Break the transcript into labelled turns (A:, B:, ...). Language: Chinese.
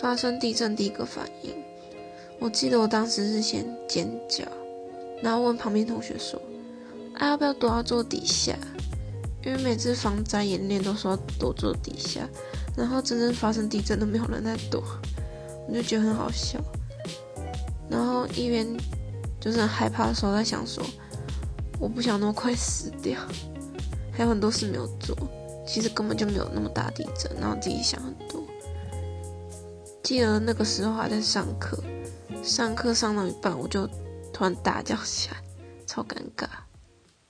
A: 发生地震第一个反应，我记得我当时是先尖叫，然后问旁边同学说：“啊，要不要躲到桌底下？”因为每次防灾演练都说躲桌底下，然后真正发生地震都没有人在躲，我就觉得很好笑。然后一边就是很害怕的时候，在想说，我不想那么快死掉，还有很多事没有做，其实根本就没有那么大地震，然后自己想很多。记得那个时候还在上课，上课上到一半，我就突然大叫起来，超尴尬。